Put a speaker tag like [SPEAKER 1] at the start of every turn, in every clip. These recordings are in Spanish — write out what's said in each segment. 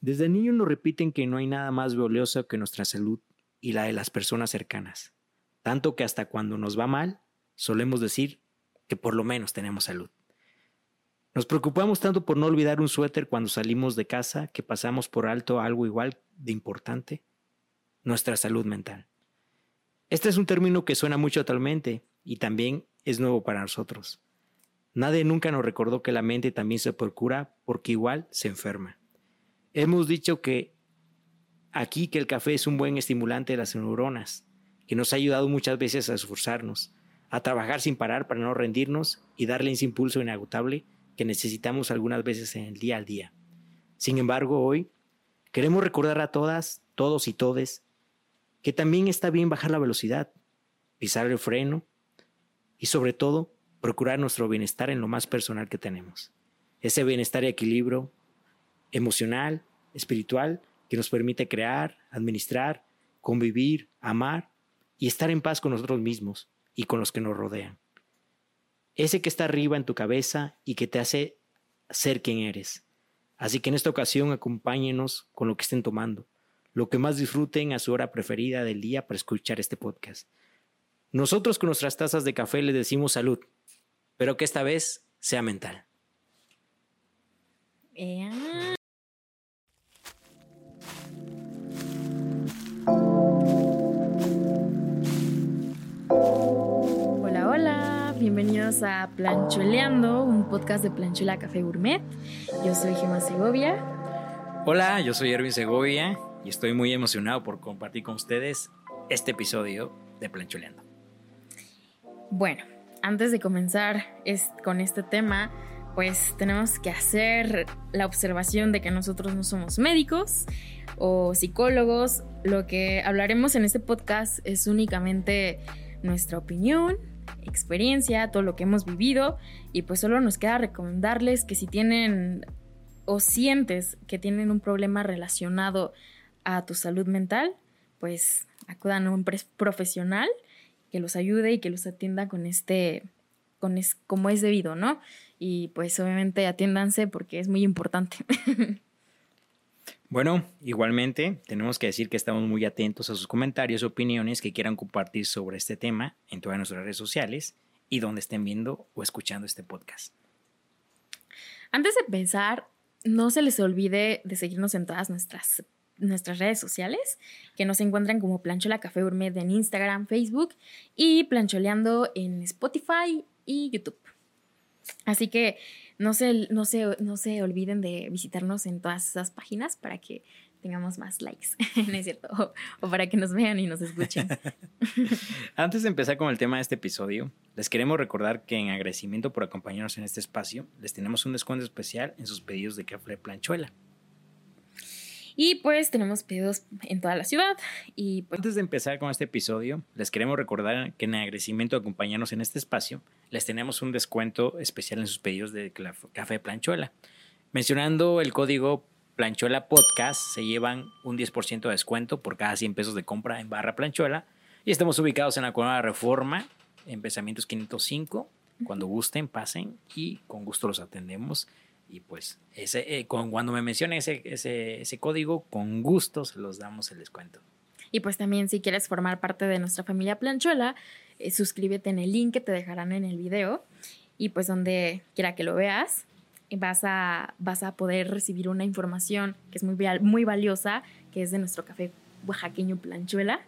[SPEAKER 1] Desde niño nos repiten que no hay nada más valioso que nuestra salud y la de las personas cercanas, tanto que hasta cuando nos va mal, solemos decir que por lo menos tenemos salud. Nos preocupamos tanto por no olvidar un suéter cuando salimos de casa que pasamos por alto algo igual de importante, nuestra salud mental. Este es un término que suena mucho actualmente y también es nuevo para nosotros. Nadie nunca nos recordó que la mente también se procura porque igual se enferma. Hemos dicho que aquí que el café es un buen estimulante de las neuronas, que nos ha ayudado muchas veces a esforzarnos, a trabajar sin parar para no rendirnos y darle ese impulso inagotable que necesitamos algunas veces en el día al día. Sin embargo, hoy queremos recordar a todas, todos y todes que también está bien bajar la velocidad, pisar el freno y sobre todo procurar nuestro bienestar en lo más personal que tenemos. Ese bienestar y equilibrio emocional, espiritual, que nos permite crear, administrar, convivir, amar y estar en paz con nosotros mismos y con los que nos rodean. Ese que está arriba en tu cabeza y que te hace ser quien eres. Así que en esta ocasión acompáñenos con lo que estén tomando, lo que más disfruten a su hora preferida del día para escuchar este podcast. Nosotros con nuestras tazas de café les decimos salud, pero que esta vez sea mental.
[SPEAKER 2] Bienvenidos a Planchueleando, un podcast de Planchuela Café Gourmet. Yo soy Gemma Segovia.
[SPEAKER 1] Hola, yo soy Erwin Segovia y estoy muy emocionado por compartir con ustedes este episodio de Planchueleando.
[SPEAKER 2] Bueno, antes de comenzar con este tema, pues tenemos que hacer la observación de que nosotros no somos médicos o psicólogos. Lo que hablaremos en este podcast es únicamente nuestra opinión, experiencia, todo lo que hemos vivido y pues solo nos queda recomendarles que si tienen o sientes que tienen un problema relacionado a tu salud mental, pues acudan a un profesional que los ayude y que los atienda con este, con es, como es debido, ¿no? Y pues obviamente atiéndanse porque es muy importante.
[SPEAKER 1] Bueno, igualmente tenemos que decir que estamos muy atentos a sus comentarios, opiniones que quieran compartir sobre este tema en todas nuestras redes sociales y donde estén viendo o escuchando este podcast.
[SPEAKER 2] Antes de empezar, no se les olvide de seguirnos en todas nuestras nuestras redes sociales, que nos encuentran como Planchola Café Gourmet en Instagram, Facebook y Plancholeando en Spotify y YouTube. Así que no se, no, no se olviden de visitarnos en todas esas páginas para que tengamos más likes, ¿no es cierto? O, o, para que nos vean y nos escuchen.
[SPEAKER 1] Antes de empezar con el tema de este episodio, les queremos recordar que en agradecimiento por acompañarnos en este espacio, les tenemos un descuento especial en sus pedidos de café planchuela.
[SPEAKER 2] Y pues tenemos pedidos en toda la ciudad. Y pues
[SPEAKER 1] Antes de empezar con este episodio, les queremos recordar que en agradecimiento de acompañarnos en este espacio, les tenemos un descuento especial en sus pedidos de café planchuela. Mencionando el código planchuela podcast, se llevan un 10% de descuento por cada 100 pesos de compra en barra planchuela. Y estamos ubicados en la Colonia Reforma, en Pensamientos 505. Cuando gusten, pasen y con gusto los atendemos. Y pues ese, eh, cuando me mencione ese, ese, ese código, con gusto se los damos el descuento.
[SPEAKER 2] Y pues también si quieres formar parte de nuestra familia Planchuela, eh, suscríbete en el link que te dejarán en el video y pues donde quiera que lo veas vas a, vas a poder recibir una información que es muy, muy valiosa, que es de nuestro café oaxaqueño Planchuela.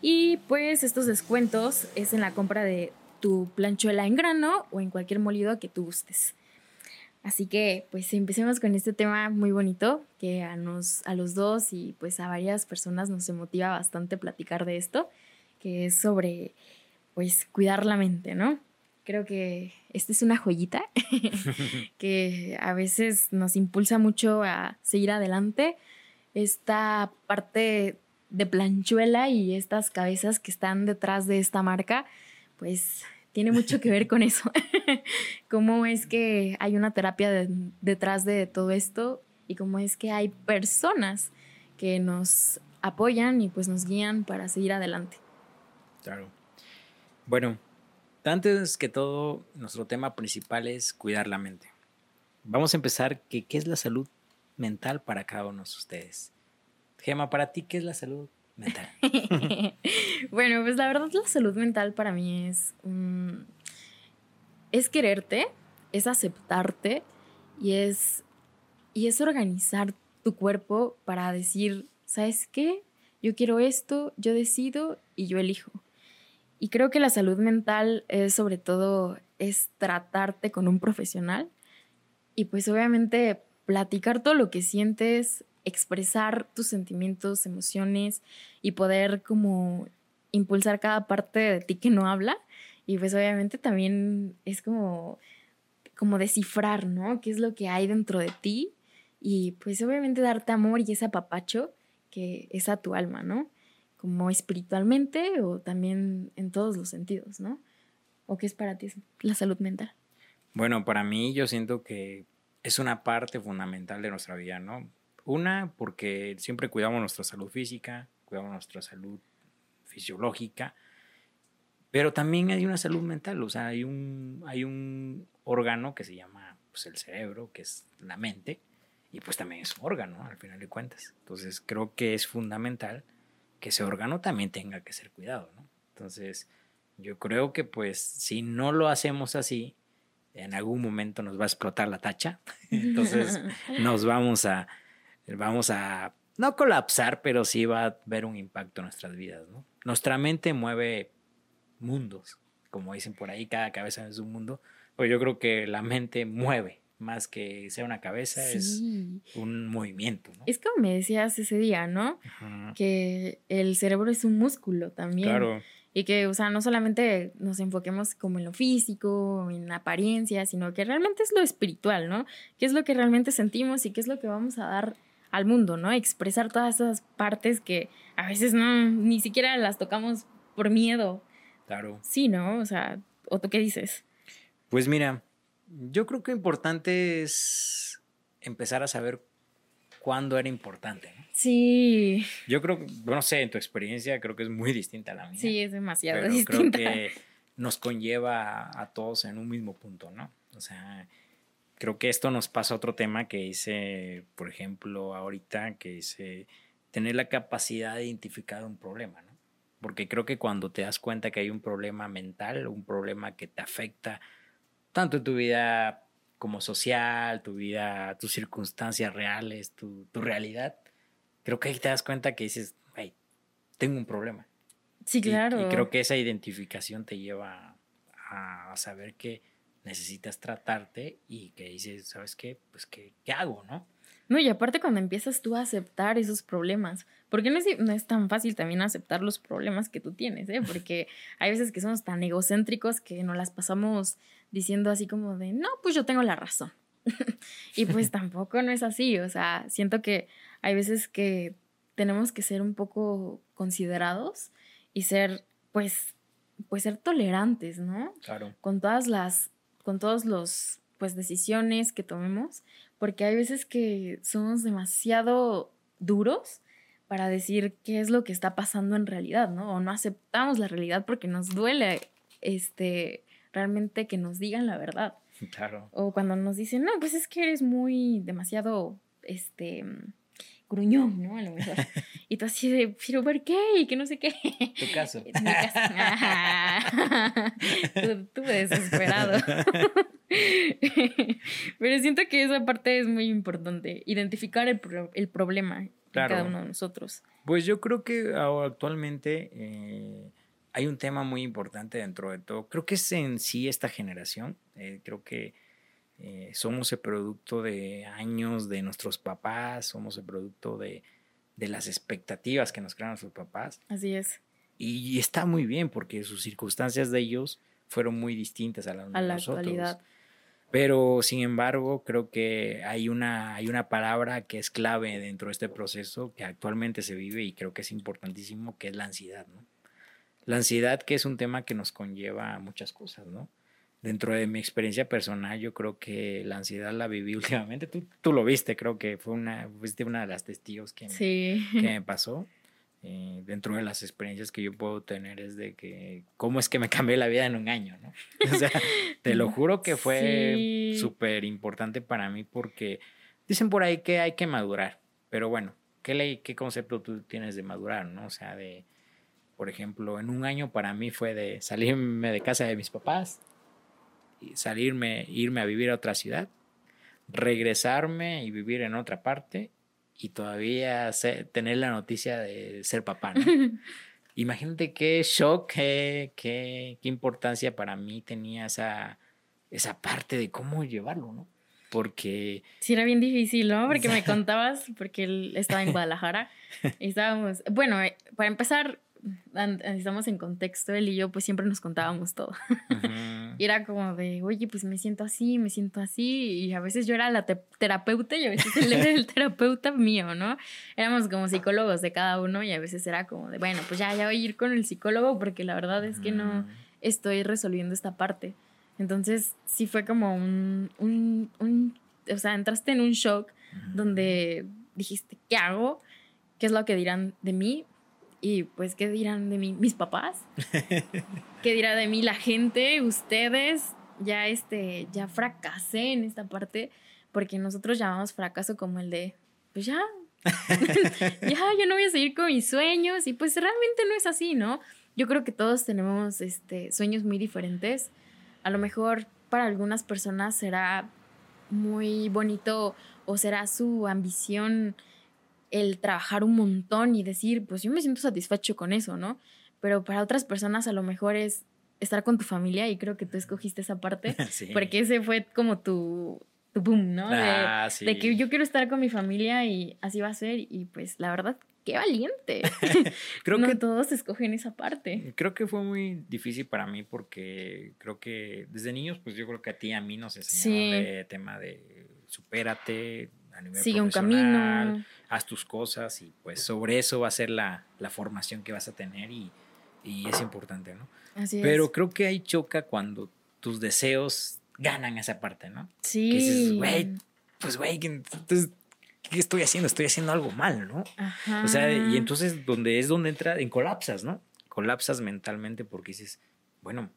[SPEAKER 2] Y pues estos descuentos es en la compra de tu planchuela en grano o en cualquier molido que tú gustes. Así que pues empecemos con este tema muy bonito que a, nos, a los dos y pues a varias personas nos motiva bastante platicar de esto, que es sobre pues cuidar la mente, ¿no? Creo que esta es una joyita que a veces nos impulsa mucho a seguir adelante. Esta parte de planchuela y estas cabezas que están detrás de esta marca, pues tiene mucho que ver con eso. cómo es que hay una terapia detrás de todo esto y cómo es que hay personas que nos apoyan y pues nos guían para seguir adelante.
[SPEAKER 1] Claro. Bueno, antes que todo, nuestro tema principal es cuidar la mente. Vamos a empezar que qué es la salud mental para cada uno de ustedes. Gema, para ti, ¿qué es la salud mental?
[SPEAKER 2] bueno, pues la verdad la salud mental para mí es, es quererte, es aceptarte y es, y es organizar tu cuerpo para decir, ¿sabes qué? Yo quiero esto, yo decido y yo elijo. Y creo que la salud mental es sobre todo es tratarte con un profesional y pues obviamente platicar todo lo que sientes, expresar tus sentimientos, emociones y poder como impulsar cada parte de ti que no habla. Y pues obviamente también es como, como descifrar, ¿no? ¿Qué es lo que hay dentro de ti? Y pues obviamente darte amor y ese apapacho que es a tu alma, ¿no? Como espiritualmente o también en todos los sentidos, ¿no? ¿O qué es para ti la salud mental?
[SPEAKER 1] Bueno, para mí yo siento que es una parte fundamental de nuestra vida, ¿no? Una, porque siempre cuidamos nuestra salud física, cuidamos nuestra salud fisiológica, pero también hay una salud mental, o sea, hay un, hay un órgano que se llama pues, el cerebro, que es la mente, y pues también es un órgano, al final de cuentas. Entonces creo que es fundamental que ese órgano también tenga que ser cuidado, ¿no? Entonces yo creo que pues si no lo hacemos así, en algún momento nos va a explotar la tacha, entonces nos vamos a vamos a no colapsar, pero sí va a haber un impacto en nuestras vidas, ¿no? Nuestra mente mueve mundos, como dicen por ahí, cada cabeza es un mundo, pues yo creo que la mente mueve más que sea una cabeza, es un movimiento. ¿no?
[SPEAKER 2] Es como me decías ese día, ¿no? Que el cerebro es un músculo también. Claro. Y que, o sea, no solamente nos enfoquemos como en lo físico, en la apariencia, sino que realmente es lo espiritual, ¿no? ¿Qué es lo que realmente sentimos y qué es lo que vamos a dar al mundo, ¿no? Expresar todas esas partes que a veces no, ni siquiera las tocamos por miedo.
[SPEAKER 1] Claro.
[SPEAKER 2] Sí, ¿no? O sea, ¿o tú qué dices?
[SPEAKER 1] Pues mira, yo creo que importante es empezar a saber cuándo era importante.
[SPEAKER 2] Sí.
[SPEAKER 1] Yo creo, no sé, en tu experiencia creo que es muy distinta a la mía.
[SPEAKER 2] Sí, es demasiado distinta.
[SPEAKER 1] Creo que nos conlleva a todos en un mismo punto, ¿no? O sea, creo que esto nos pasa a otro tema que hice, por ejemplo, ahorita, que es tener la capacidad de identificar un problema, ¿no? Porque creo que cuando te das cuenta que hay un problema mental, un problema que te afecta tanto en tu vida como social, tu vida, tus circunstancias reales, tu, tu realidad, creo que ahí te das cuenta que dices, hey, tengo un problema.
[SPEAKER 2] Sí, claro.
[SPEAKER 1] Y, creo que esa identificación te lleva a, a saber que necesitas tratarte y que dices, ¿sabes qué? Pues, ¿qué, qué hago, no?
[SPEAKER 2] No, y aparte cuando empiezas tú a aceptar esos problemas, porque no es, no es tan fácil también aceptar los problemas que tú tienes, ¿eh? Porque hay veces que somos tan egocéntricos que nos las pasamos diciendo así como de, no, pues yo tengo la razón. y pues tampoco no es así, o sea, siento que hay veces que tenemos que ser un poco considerados y ser, pues, pues ser tolerantes, ¿no?
[SPEAKER 1] Claro.
[SPEAKER 2] Con todas las con todos los pues decisiones que tomemos, porque hay veces que somos demasiado duros para decir qué es lo que está pasando en realidad, ¿no? O no aceptamos la realidad porque nos duele este realmente que nos digan la verdad.
[SPEAKER 1] Claro.
[SPEAKER 2] O cuando nos dicen, "No, pues es que eres muy demasiado este gruñón, ¿no? A lo mejor. Y tú así de, pero ¿por qué? Y que no sé qué.
[SPEAKER 1] Tu caso. Mi
[SPEAKER 2] caso. tú, tú desesperado. pero siento que esa parte es muy importante, identificar el, el problema en cada uno de nosotros.
[SPEAKER 1] Pues yo creo que actualmente eh, hay un tema muy importante dentro de todo. Creo que es en sí esta generación. Eh, creo que eh, somos el producto de años de nuestros papás, somos el producto de, de las expectativas que nos crean nuestros papás.
[SPEAKER 2] Así es.
[SPEAKER 1] Y, está muy bien porque sus circunstancias de ellos fueron muy distintas a las de la nosotros. Actualidad. Pero sin embargo, creo que hay una, hay una palabra que es clave dentro de este proceso que actualmente se vive y creo que es importantísimo, que es la ansiedad, ¿no? La ansiedad que es un tema que nos conlleva a muchas cosas, ¿no? Dentro de mi experiencia personal, yo creo que la ansiedad la viví últimamente. Tú, tú lo viste, creo que fue una, fuiste una de las testigos que, me, que me pasó. Eh, dentro de las experiencias que yo puedo tener es de que cómo es que me cambié la vida en un año, ¿no? O sea, te lo juro que fue súper importante para mí porque Dicen por ahí que hay que madurar, pero bueno, ¿qué ley, qué concepto tú tienes de madurar, no? O sea, de, por ejemplo, en un año para mí fue de salirme de casa de mis papás, salirme, irme a vivir a otra ciudad, regresarme y vivir en otra parte y todavía tener la noticia de ser papá, ¿no? Imagínate qué shock, qué, qué, qué, importancia para mí tenía esa, esa parte de cómo llevarlo, ¿no? Porque...
[SPEAKER 2] Sí, era bien difícil, ¿no? Porque me contabas, porque él estaba en Guadalajara. y estábamos, bueno, eh, para empezar, estamos en contexto, él y yo pues siempre nos contábamos todo. y era como de, oye, pues me siento así, me siento así. Y a veces yo era la terapeuta y a veces él era el terapeuta mío, ¿no? Éramos como psicólogos de cada uno y a veces era como de, bueno, pues ya, ya voy a ir con el psicólogo porque la verdad es que no estoy resolviendo esta parte. Entonces sí fue como un, un, un o sea, entraste en un shock donde dijiste, ¿qué hago? ¿Qué es lo que dirán de mí? Y pues, ¿qué dirán de mí mis papás? ¿Qué dirá de mí la gente, ustedes? Ya este, ya fracasé en esta parte, porque nosotros llamamos fracaso como el de, pues ya, ya, yo no voy a seguir con mis sueños. Y pues realmente no es así, ¿no? Yo creo que todos tenemos este, sueños muy diferentes. A lo mejor para algunas personas será muy bonito o será su ambición el trabajar un montón y decir, pues yo me siento satisfecho con eso, ¿no? Pero para otras personas a lo mejor es estar con tu familia y creo que tú escogiste esa parte porque ese fue como tu, tu boom, ¿no? Ah, de, que yo quiero estar con mi familia y así va a ser y pues la verdad, qué valiente. creo no que todos escogen esa parte.
[SPEAKER 1] Creo que fue muy difícil para mí porque creo que desde niños pues yo creo que a ti y a mí nos enseñaron el tema de supérate, Sigue un camino. Haz tus cosas y pues sobre eso va a ser la, la formación que vas a tener y, y es importante, ¿no? Así Pero creo que ahí choca cuando tus deseos ganan esa parte, ¿no? Sí. Que dices, güey, pues güey, entonces, ¿qué estoy haciendo? Estoy haciendo algo mal, ¿no? Ajá. O sea, y entonces donde es donde entra en colapsas, ¿no? Colapsas mentalmente porque dices, bueno,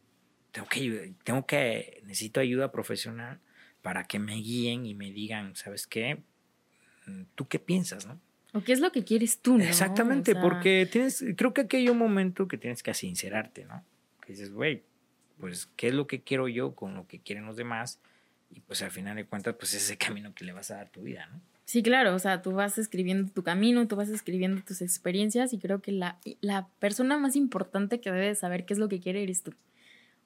[SPEAKER 1] tengo que, tengo que, necesito ayuda profesional para que me guíen y me digan, ¿sabes qué? ¿Tú qué piensas, no?
[SPEAKER 2] ¿O qué es lo que quieres tú, no?
[SPEAKER 1] Exactamente, porque tienes, creo que aquí hay un momento que tienes que sincerarte, ¿no? Que dices, güey, pues, ¿qué es lo que quiero yo con lo que quieren los demás? Y pues al final de cuentas, pues es ese camino que le vas a dar tu vida, ¿no?
[SPEAKER 2] Sí, claro, o sea, tú vas escribiendo tu camino, tú vas escribiendo tus experiencias y creo que la, la persona más importante que debe saber qué es lo que quiere eres tú.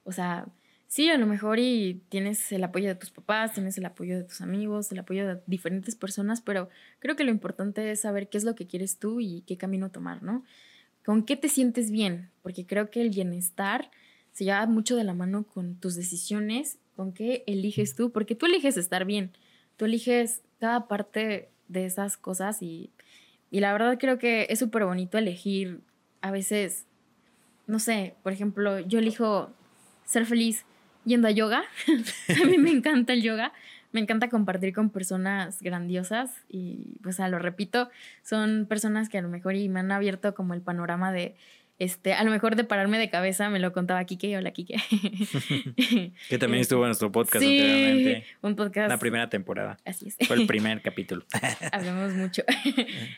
[SPEAKER 2] O sea, sí, a lo mejor y tienes el apoyo de tus papás, tienes el apoyo de tus amigos, el apoyo de diferentes personas, pero creo que lo importante es saber qué es lo que quieres tú y qué camino tomar, ¿no? ¿Con qué te sientes bien? Porque creo que el bienestar se lleva mucho de la mano con tus decisiones, con qué eliges tú, porque tú eliges estar bien, tú eliges cada parte de esas cosas y, y la verdad creo que es súper bonito elegir a veces, no sé, por ejemplo, yo elijo ser feliz yendo a yoga. a mí me encanta el yoga. Me encanta compartir con personas grandiosas y, pues, a lo repito, son personas que a lo mejor y me han abierto como el panorama de, este, a lo mejor de pararme de cabeza, me lo contaba Kike, hola Kike.
[SPEAKER 1] que también estuvo en nuestro podcast sí, anteriormente. un podcast. La primera temporada.
[SPEAKER 2] Así es.
[SPEAKER 1] Fue el primer capítulo.
[SPEAKER 2] Hablamos mucho.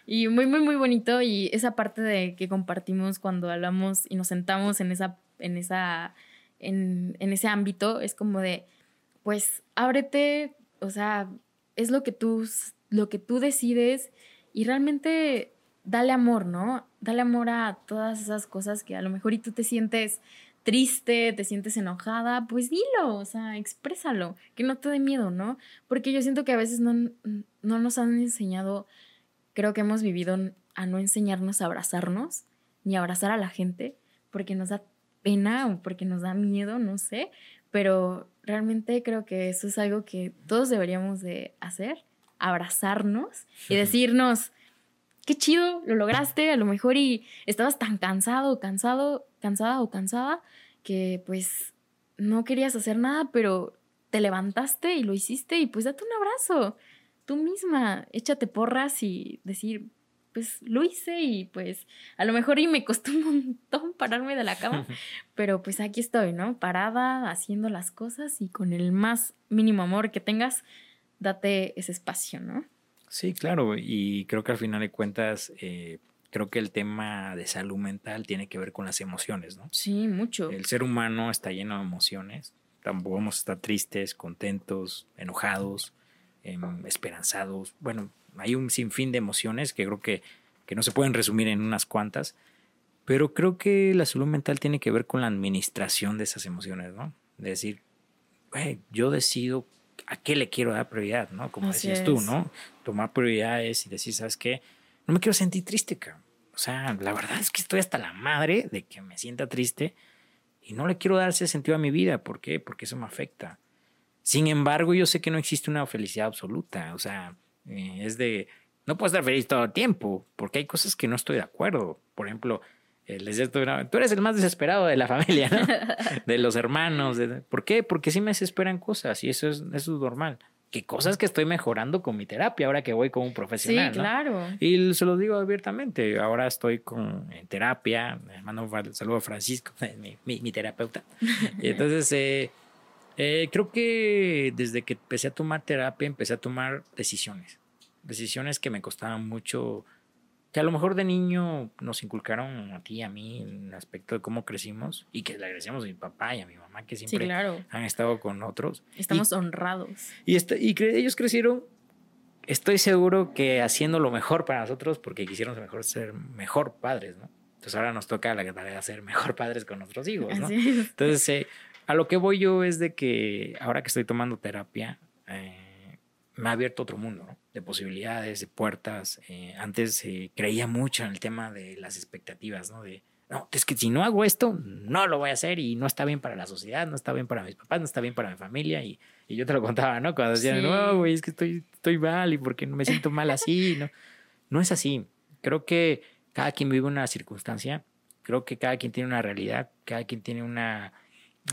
[SPEAKER 2] y muy, muy, muy bonito y esa parte de que compartimos cuando hablamos y nos sentamos en esa, en esa en, ese ámbito, es como de, pues ábrete, o sea, es lo que tú, lo que tú decides y realmente dale amor, ¿no? Dale amor a todas esas cosas que a lo mejor y tú te sientes triste, te sientes enojada, pues dilo, o sea, exprésalo, que no te dé miedo, ¿no? Porque yo siento que a veces no, no nos han enseñado, creo que hemos vivido a no enseñarnos a abrazarnos, ni a abrazar a la gente, porque nos da pena o porque nos da miedo, no sé, pero realmente creo que eso es algo que todos deberíamos de hacer, abrazarnos y decirnos, qué chido, lo lograste, a lo mejor y estabas tan cansado, cansado, cansada o cansada que pues no querías hacer nada, pero te levantaste y lo hiciste y pues date un abrazo. Tú misma, échate porras y decir, pues lo hice y pues a lo mejor y me costó un montón pararme de la cama, pero pues aquí estoy, ¿no? Parada, haciendo las cosas y con el más mínimo amor que tengas, date ese espacio, ¿no?
[SPEAKER 1] Sí, claro, y creo que al final de cuentas, eh, creo que el tema de salud mental tiene que ver con las emociones, ¿no?
[SPEAKER 2] Sí, mucho.
[SPEAKER 1] El ser humano está lleno de emociones, tampoco vamos a estar tristes, contentos, enojados, em, esperanzados, bueno, hay un sinfín de emociones que creo que, que no se pueden resumir en unas cuantas, pero creo que la salud mental tiene que ver con la administración de esas emociones, ¿no? De decir, yo decido a qué le quiero dar prioridad, ¿no? Como decías tú, ¿no? Tomar prioridades y decir, ¿sabes qué? No me quiero sentir triste, cabrón. O sea, la verdad es que estoy hasta la madre de que me sienta triste y no le quiero dar ese sentido a mi vida. ¿Por qué? Porque eso me afecta. Sin embargo, yo sé que no existe una felicidad absoluta. O sea, eh, es de, no puedo estar feliz todo el tiempo, porque hay cosas que no estoy de acuerdo. Por ejemplo, eh, les tú eres el más desesperado de la familia, ¿no? de los hermanos. ¿Por qué? Porque sí me desesperan cosas y eso es, eso es normal. Que cosas que estoy mejorando con mi terapia ahora que voy con un profesional.
[SPEAKER 2] Sí, claro.
[SPEAKER 1] Y se lo digo abiertamente. Ahora estoy con, en terapia. Un saludo a Francisco, mi, mi, terapeuta. Y entonces, eh, eh, creo que desde que empecé a tomar terapia, empecé a tomar decisiones. Decisiones que me costaban mucho que a lo mejor de niño nos inculcaron a ti y a mí en el aspecto de cómo crecimos y que le agradecemos a mi papá y a mi mamá que siempre han estado con otros.
[SPEAKER 2] Estamos honrados.
[SPEAKER 1] Y, este, y ellos crecieron, estoy seguro que haciendo lo mejor para nosotros porque quisieron mejor ser mejor padres, ¿no? Entonces ahora nos toca la tarea de ser mejor padres con nuestros hijos, ¿no? Entonces, eh, a lo que voy yo es de que ahora que estoy tomando terapia, eh, me ha abierto otro mundo de posibilidades, de puertas. Eh, antes eh, creía mucho en el tema de las expectativas, ¿no? De, no, es que si no hago esto, no lo voy a hacer y no está bien para la sociedad, no está bien para mis papás, no está bien para mi familia. Y, y yo te lo contaba, ¿no? Cuando decían, no, güey, es que estoy, estoy mal y porque no me siento mal así, ¿no? No es así. Creo que cada quien vive una circunstancia, creo que cada quien tiene una realidad, cada quien tiene una,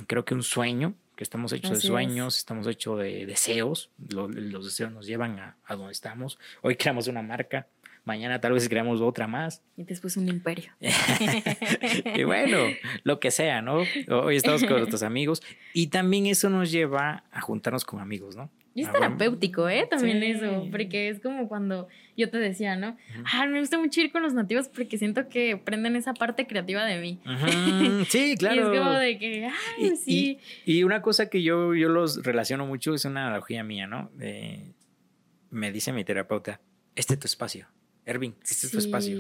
[SPEAKER 1] creo que un sueño estamos hechos de sueños, estamos hechos de deseos, los, deseos nos llevan a, a, donde estamos. Hoy creamos una marca, mañana tal vez creamos otra más.
[SPEAKER 2] Y después un imperio.
[SPEAKER 1] y bueno, lo que sea, ¿no? Hoy estamos con nuestros amigos y también eso nos lleva a juntarnos con amigos, ¿no?
[SPEAKER 2] Y es terapéutico, ¿eh? También eso, porque es como cuando yo te decía, ¿no? Ah, me gusta mucho ir con los nativos porque siento que prenden esa parte creativa de mí.
[SPEAKER 1] Sí, claro.
[SPEAKER 2] y es como de que, ay, sí.
[SPEAKER 1] Y, una cosa que yo, yo los relaciono mucho es una analogía mía, ¿no? me dice mi terapeuta, este es tu espacio. Ervin, este es tu espacio.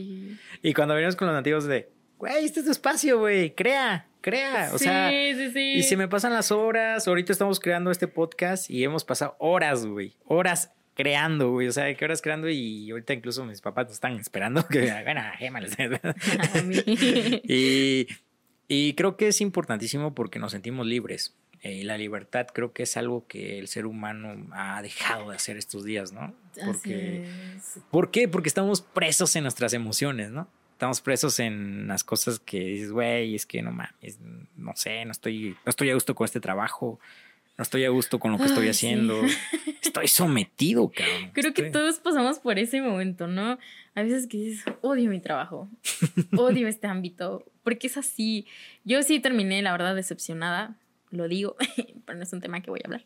[SPEAKER 1] Y cuando venimos con los nativos de, güey, este es tu espacio, güey, crea, crea. O sea, sí, sí. y si me pasan las horas, ahorita estamos creando este podcast y hemos pasado horas, güey, horas creando, güey. O sea, ¿qué horas creando? Y ahorita incluso mis papás nos están esperando que bueno, y, y creo que es importantísimo porque nos sentimos libres. Y la libertad creo que es algo que el ser humano ha dejado de hacer estos días, ¿no? Porque, ¿Por qué? Porque estamos presos en nuestras emociones, ¿no? Estamos presos en las cosas que dices, güey, es que no mames, no sé, no estoy, no estoy a gusto con este trabajo, no estoy a gusto con lo que estoy haciendo, estoy sometido, cabrón.
[SPEAKER 2] Creo que todos pasamos por ese momento, ¿no? A veces que dices, odio mi trabajo, odio este ámbito, porque es así. Yo sí terminé, la verdad, decepcionada, lo digo, pero no es un tema que voy a hablar.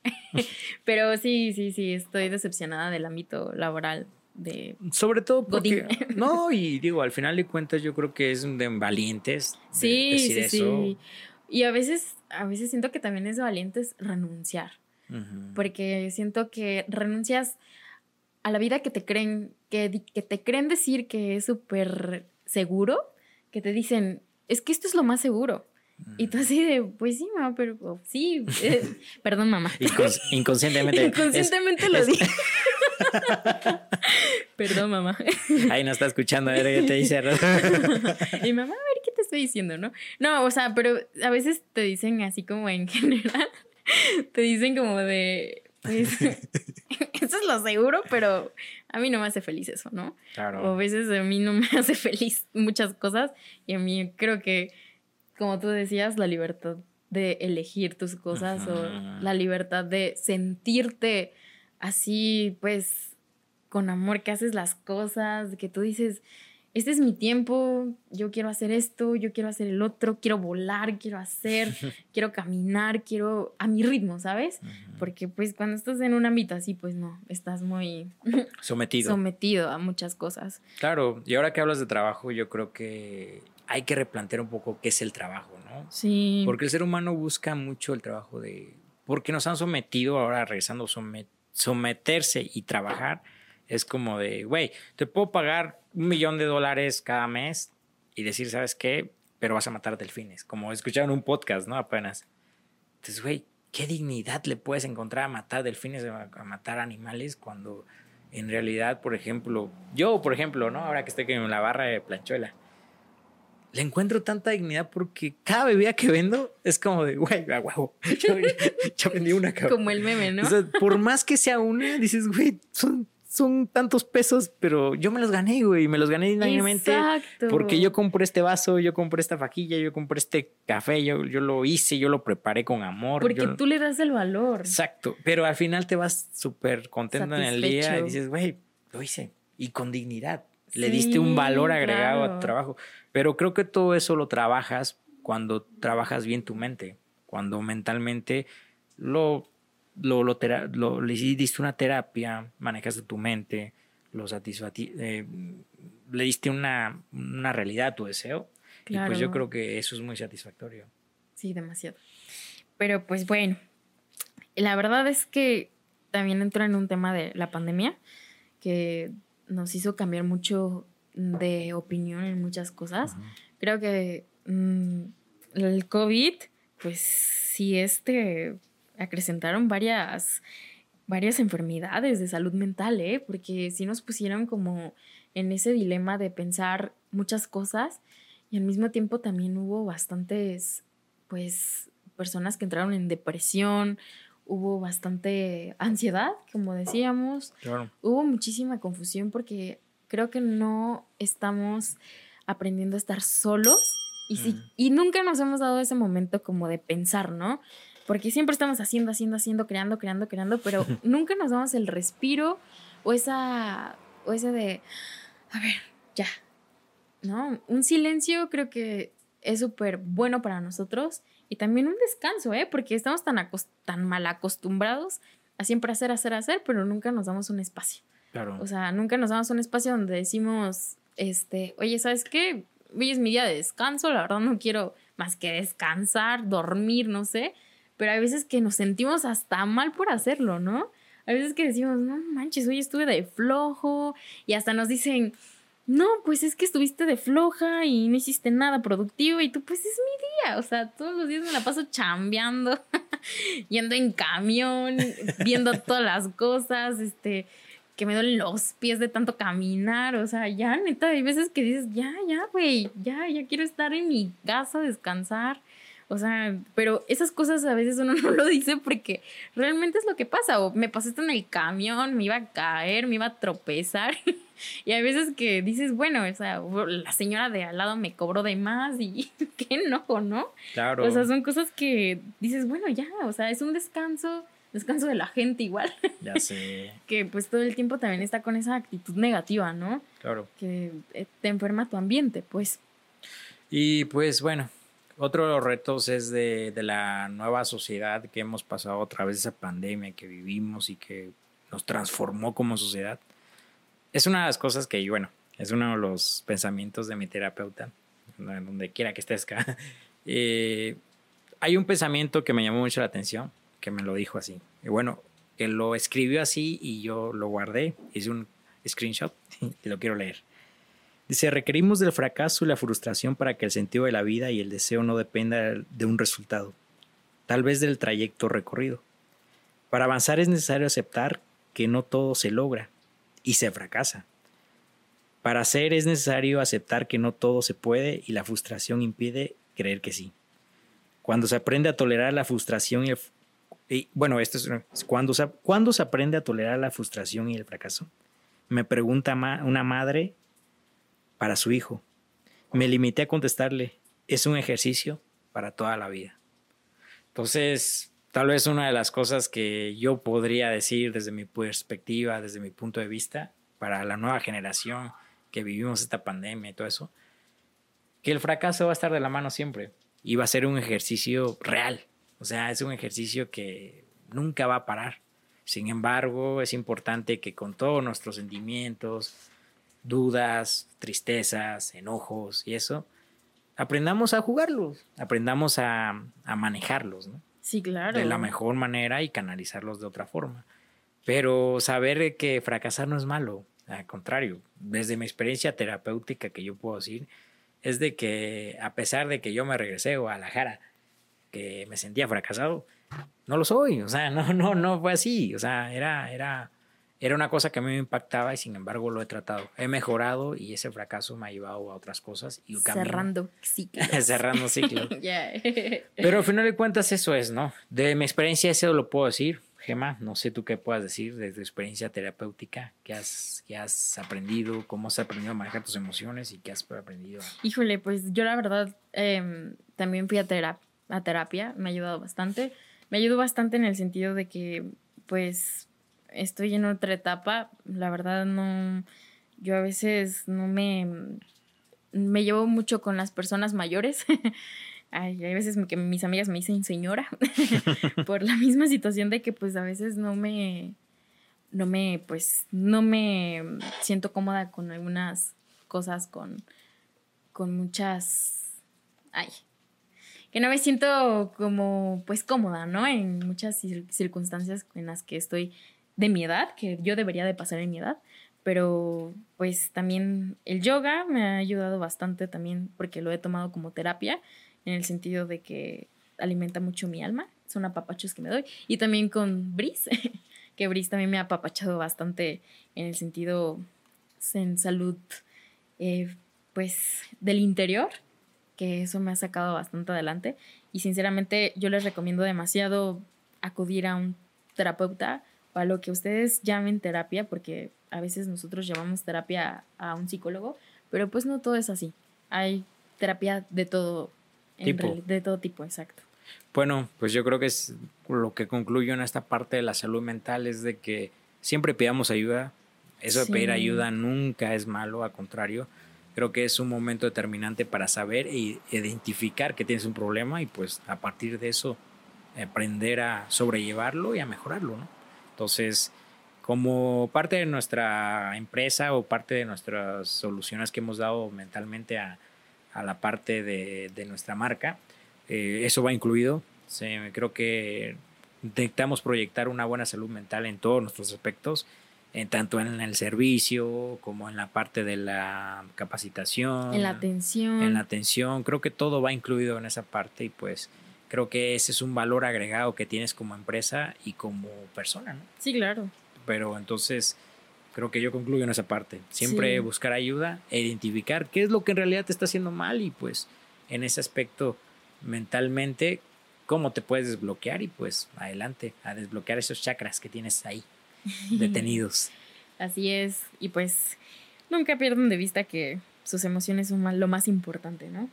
[SPEAKER 2] pero sí, sí, sí, estoy decepcionada del ámbito laboral de
[SPEAKER 1] sobre todo porque no y digo al final de cuentas yo creo que es de valientes
[SPEAKER 2] sí sí sí y a veces a veces siento que también es de valientes renunciar porque siento que renuncias a la vida que te creen que, que te creen decir que es súper seguro que te dicen es que esto es lo más seguro y tú así de, pues sí, mamá, pero oh, sí, eh, perdón, mamá.
[SPEAKER 1] inconscientemente.
[SPEAKER 2] inconscientemente lo dije. Perdón, mamá.
[SPEAKER 1] Ahí no está escuchando, a ver qué te dice.
[SPEAKER 2] y mamá, a ver qué te estoy diciendo, ¿no? No, o sea, pero a veces te dicen así como en general, te dicen como de, pues, eso es lo seguro, pero a mí no me hace feliz eso, ¿no? Claro. O a veces a mí no me hace feliz muchas cosas y a mí creo que, como tú decías, la libertad de elegir tus cosas o la libertad de sentirte así, pues, con amor que haces las cosas, que tú dices, este es mi tiempo, yo quiero hacer esto, yo quiero hacer el otro, quiero volar, quiero hacer, quiero caminar, quiero a mi ritmo, ¿sabes? Porque pues cuando estás en un ámbito así, pues no, estás muy
[SPEAKER 1] sometido.
[SPEAKER 2] sometido a muchas cosas.
[SPEAKER 1] Claro, y ahora que hablas de trabajo, yo creo que hay que replantear un poco qué es el trabajo, ¿no?
[SPEAKER 2] Sí.
[SPEAKER 1] Porque el ser humano busca mucho el trabajo de... Porque nos han sometido, ahora regresando, someterse y trabajar es como de, güey, te puedo pagar un millón de dólares cada mes y decir, ¿sabes qué? Pero vas a matar delfines. Como escucharon un podcast, ¿no? Apenas. Entonces, güey, ¿qué dignidad le puedes encontrar a matar delfines, a, matar animales cuando en realidad, por ejemplo, yo, por ejemplo, ¿no? Ahora que estoy en la barra de planchuela, le encuentro tanta dignidad porque cada bebida que vendo es como de, güey, a huevo. Yo, vendí una
[SPEAKER 2] Como el meme, ¿no?
[SPEAKER 1] O sea, por más que sea una, dices, güey, son son tantos pesos, pero yo me los gané, güey, me los gané dignamente. Exacto. Porque yo compré este vaso, yo compré esta faquilla, yo compré este café, yo, yo lo hice, yo lo preparé con amor.
[SPEAKER 2] Porque tú le das el valor.
[SPEAKER 1] Exacto, pero al final te vas súper contento en el día y dices, güey, lo hice y con dignidad. Le diste un valor agregado a tu trabajo. Pero creo que todo eso lo trabajas cuando trabajas bien tu mente, cuando mentalmente lo lo, lo, le diste una terapia, manejaste tu mente, lo eh, le diste una, una, realidad a tu deseo. Y pues yo creo que eso es muy satisfactorio.
[SPEAKER 2] Sí, demasiado. Pero pues bueno, la verdad es que también entró en un tema de la pandemia que nos hizo cambiar mucho de opinión en muchas cosas. Creo que mm, el COVID, pues sí, este acrecentaron varias, varias enfermedades de salud mental, ¿eh? Porque sí nos pusieron como en ese dilema de pensar muchas cosas y al mismo tiempo también hubo bastantes, pues, personas que entraron en depresión, hubo bastante ansiedad, como decíamos, hubo muchísima confusión porque creo que no estamos aprendiendo a estar solos y, sí, y nunca nos hemos dado ese momento como de pensar, ¿no? porque siempre estamos haciendo, haciendo, haciendo, creando, creando, creando, pero nunca nos damos el respiro o esa, o ese de, a ver, ya, ¿no? Un silencio creo que es súper bueno para nosotros y también un descanso, ¿eh? Porque estamos tan, tan mal acostumbrados a siempre hacer, hacer, hacer, pero nunca nos damos un espacio.
[SPEAKER 1] Claro.
[SPEAKER 2] O sea, nunca nos damos un espacio donde decimos, este, oye, ¿sabes qué? Hoy es mi día de descanso, la verdad no quiero más que descansar, dormir, no sé pero hay veces que nos sentimos hasta mal por hacerlo, ¿no? Hay veces que decimos, no manches, hoy estuve de flojo y hasta nos dicen, no, pues es que estuviste de floja y no hiciste nada productivo y tú, pues es mi día, o sea, todos los días me la paso chambeando, yendo en camión, viendo todas las cosas, este, que me duelen los pies de tanto caminar, o sea, ya, neta, hay veces que dices, ya, ya, güey, ya, ya quiero estar en mi casa, descansar o sea, pero esas cosas a veces uno no lo dice porque realmente es lo que pasa. O me pasé en el camión, me iba a caer, me iba a tropezar. y hay veces que dices, bueno, o sea, la señora de al lado me cobró de más y qué enojo, ¿no?
[SPEAKER 1] Claro.
[SPEAKER 2] O sea, son cosas que dices, bueno, ya, o sea, es un descanso, descanso de la gente igual.
[SPEAKER 1] Ya sé.
[SPEAKER 2] que pues todo el tiempo también está con esa actitud negativa, ¿no?
[SPEAKER 1] Claro.
[SPEAKER 2] Que eh, te enferma tu ambiente, pues.
[SPEAKER 1] Y pues bueno, otro de los retos es de, la nueva sociedad que hemos pasado a través de esa pandemia que vivimos y que nos transformó como sociedad. Es una de las cosas que, bueno, es uno de los pensamientos de mi terapeuta, donde quiera que estés acá. Eh, hay un pensamiento que me llamó mucho la atención, que me lo dijo así. Y bueno, que lo escribió así y yo lo guardé, hice un screenshot y lo quiero leer. Dice, requerimos del fracaso y la frustración para que el sentido de la vida y el deseo no dependa de un resultado, tal vez del trayecto recorrido. Para avanzar es necesario aceptar que no todo se logra y se fracasa. Para hacer es necesario aceptar que no todo se puede y la frustración impide creer que sí. Cuando se aprende a tolerar la frustración y el... bueno, esto es cuando se, se aprende a tolerar la frustración y el fracaso. Me pregunta una madre para su hijo. Me limité a contestarle, es un ejercicio para toda la vida. Entonces, tal vez una de las cosas que yo podría decir desde mi perspectiva, desde mi punto de vista, para la nueva generación que vivimos esta pandemia y todo eso, que el fracaso va a estar de la mano siempre y va a ser un ejercicio real. O sea, es un ejercicio que nunca va a parar. Sin embargo, es importante que con todos nuestros sentimientos, dudas, tristezas, enojos y eso, aprendamos a jugarlos, aprendamos a, a manejarlos, ¿no?
[SPEAKER 2] Sí, claro.
[SPEAKER 1] De la mejor manera y canalizarlos de otra forma. Pero saber que fracasar no es malo, al contrario, desde mi experiencia terapéutica que yo puedo decir, es de que a pesar de que yo me regresé a Guadalajara, que me sentía fracasado, no lo soy, o sea, no, no, no fue así, o sea, era, era, era una cosa que a mí me impactaba y sin embargo lo he tratado. He mejorado y ese fracaso me ha llevado a otras cosas. Y
[SPEAKER 2] Cerrando ciclos.
[SPEAKER 1] Cerrando ciclos. Pero al final de cuentas eso es, ¿no? De mi experiencia eso lo puedo decir. Gema, no sé tú qué puedas decir de tu experiencia terapéutica, qué has, qué has aprendido, cómo has aprendido a manejar tus emociones y qué has aprendido.
[SPEAKER 2] Híjole, pues yo la verdad em, también fui a, a terapia, me ha ayudado bastante. Me ayudó bastante en el sentido de que, pues, estoy en otra etapa. La verdad, no. Yo a veces no me. Me llevo mucho con las personas mayores. hay veces que mis amigas me dicen señora por la misma situación de que pues a veces no me no me pues no me siento cómoda con algunas cosas con con muchas ay que no me siento como pues cómoda, ¿no? En muchas circunstancias en las que estoy de mi edad, que yo debería de pasar en mi edad, pero pues también el yoga me ha ayudado bastante también porque lo he tomado como terapia en el sentido de que alimenta mucho mi alma, son apapachos que me doy y también con Brice, que Brice también me ha apapachado bastante en el sentido en salud eh, pues del interior, que eso me ha sacado bastante adelante y sinceramente yo les recomiendo demasiado acudir a un terapeuta a lo que ustedes llamen terapia, porque a veces nosotros llamamos terapia a un psicólogo, pero pues no todo es así. Hay terapia de todo tipo. de todo tipo, exacto.
[SPEAKER 1] Bueno, pues yo creo que es lo que concluyo en esta parte de la salud mental es de que siempre pidamos ayuda. Eso de pedir ayuda nunca es malo, al contrario. Creo que es un momento determinante para saber e identificar que tienes un problema y pues a partir de eso aprender a sobrellevarlo y a mejorarlo, ¿no? Entonces, como parte de nuestra empresa o parte de nuestras soluciones que hemos dado mentalmente a, la parte de, nuestra marca, eh, eso va incluido. creo que intentamos proyectar una buena salud mental en todos nuestros aspectos, en, tanto en el servicio como en la parte de la capacitación.
[SPEAKER 2] En la atención.
[SPEAKER 1] En la atención. Creo que todo va incluido en esa parte y pues creo que ese es un valor agregado que tienes como empresa y como persona, ¿no?
[SPEAKER 2] Sí, claro.
[SPEAKER 1] Pero entonces creo que yo concluyo en esa parte. Siempre buscar ayuda e identificar qué es lo que en realidad te está haciendo mal y pues en ese aspecto mentalmente cómo te puedes desbloquear y pues adelante a desbloquear esos chakras que tienes ahí detenidos.
[SPEAKER 2] Así es y pues nunca pierdan de vista que sus emociones son lo más importante, ¿no?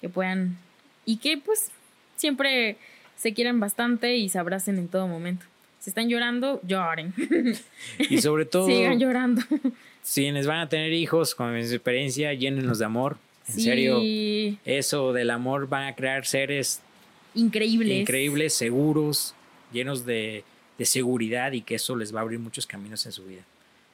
[SPEAKER 2] Que puedan y que pues siempre se quieran bastante y se abracen en todo momento. Si están llorando, lloren.
[SPEAKER 1] Y sobre todo.
[SPEAKER 2] Sigan llorando.
[SPEAKER 1] Si les van a tener hijos, con mi experiencia, llénenlos de amor. En serio, eso del amor van a crear seres
[SPEAKER 2] increíbles.
[SPEAKER 1] Increíbles, seguros, llenos de, seguridad y que eso les va a abrir muchos caminos en su vida.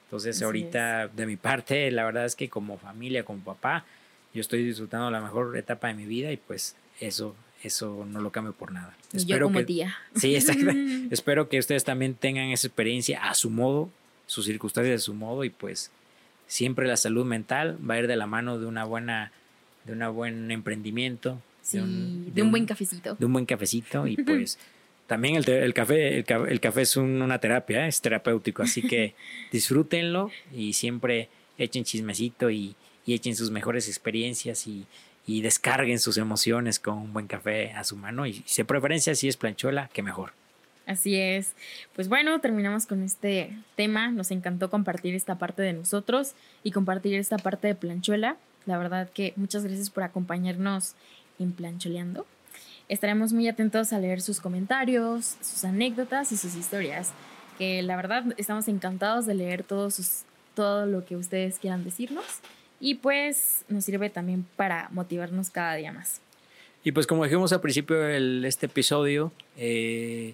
[SPEAKER 1] Entonces, ahorita, de mi parte, la verdad es que como familia, como papá, yo estoy disfrutando la mejor etapa de mi vida y pues eso eso no lo cambio por nada.
[SPEAKER 2] Espero Yo como que, tía.
[SPEAKER 1] Sí, exacto. Espero que ustedes también tengan esa experiencia a su modo, sus circunstancias a su modo y pues siempre la salud mental va a ir de la mano de una buena, de un buen emprendimiento.
[SPEAKER 2] de, un, de, un, buen cafecito.
[SPEAKER 1] De un buen cafecito y pues también el, el, café, el, café es una terapia, ¿eh? es terapéutico, así que disfrútenlo y siempre echen chismecito y, y echen sus mejores experiencias y, y descarguen sus emociones con un buen café a su mano y si preferencia si es planchuela, que mejor.
[SPEAKER 2] Así es. Pues bueno, terminamos con este tema. Nos encantó compartir esta parte de nosotros y compartir esta parte de planchuela. La verdad que muchas gracias por acompañarnos en Plancholeando. Estaremos muy atentos a leer sus comentarios, sus anécdotas y sus historias. Que la verdad estamos encantados de leer todos sus, todo lo que ustedes quieran decirnos y pues nos sirve también para motivarnos cada día más.
[SPEAKER 1] Y pues como dijimos al principio de este episodio, eh,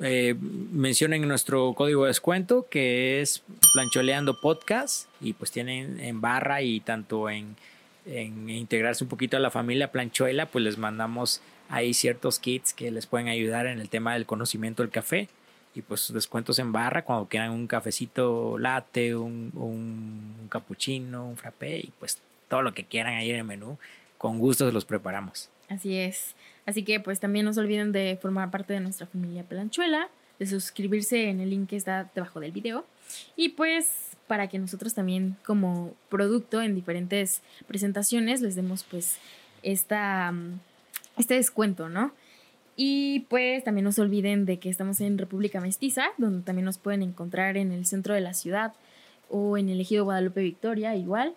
[SPEAKER 1] eh, mencionen nuestro código de descuento que es Plancholeando Podcast y pues tienen en barra y tanto en, en integrarse un poquito a la familia Planchuela, pues les mandamos ahí ciertos kits que les pueden ayudar en el tema del conocimiento del café y pues descuentos en barra cuando quieran un cafecito latte, un, un, un cappuccino, un frappé y pues todo lo que quieran ahí en el menú, con gusto se los preparamos.
[SPEAKER 2] Así es. Así que pues también no se olviden de formar parte de nuestra familia Planchuela, de suscribirse en el link que está debajo del video y pues para que nosotros también como producto en diferentes presentaciones les demos pues esta, este descuento, ¿no? Y pues también no se olviden de que estamos en República Mestiza, donde también nos pueden encontrar en el centro de la ciudad o en el ejido Guadalupe Victoria igual.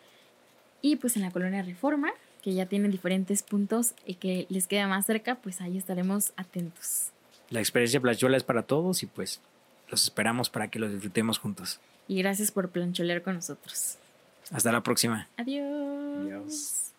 [SPEAKER 2] Y pues en la colonia Reforma, que ya tienen diferentes puntos y que les queda más cerca, pues ahí estaremos atentos.
[SPEAKER 1] La experiencia planchola es para todos y pues los esperamos para que los disfrutemos juntos.
[SPEAKER 2] Y gracias por plancholear con nosotros.
[SPEAKER 1] Hasta la próxima.
[SPEAKER 2] Adiós. Adiós.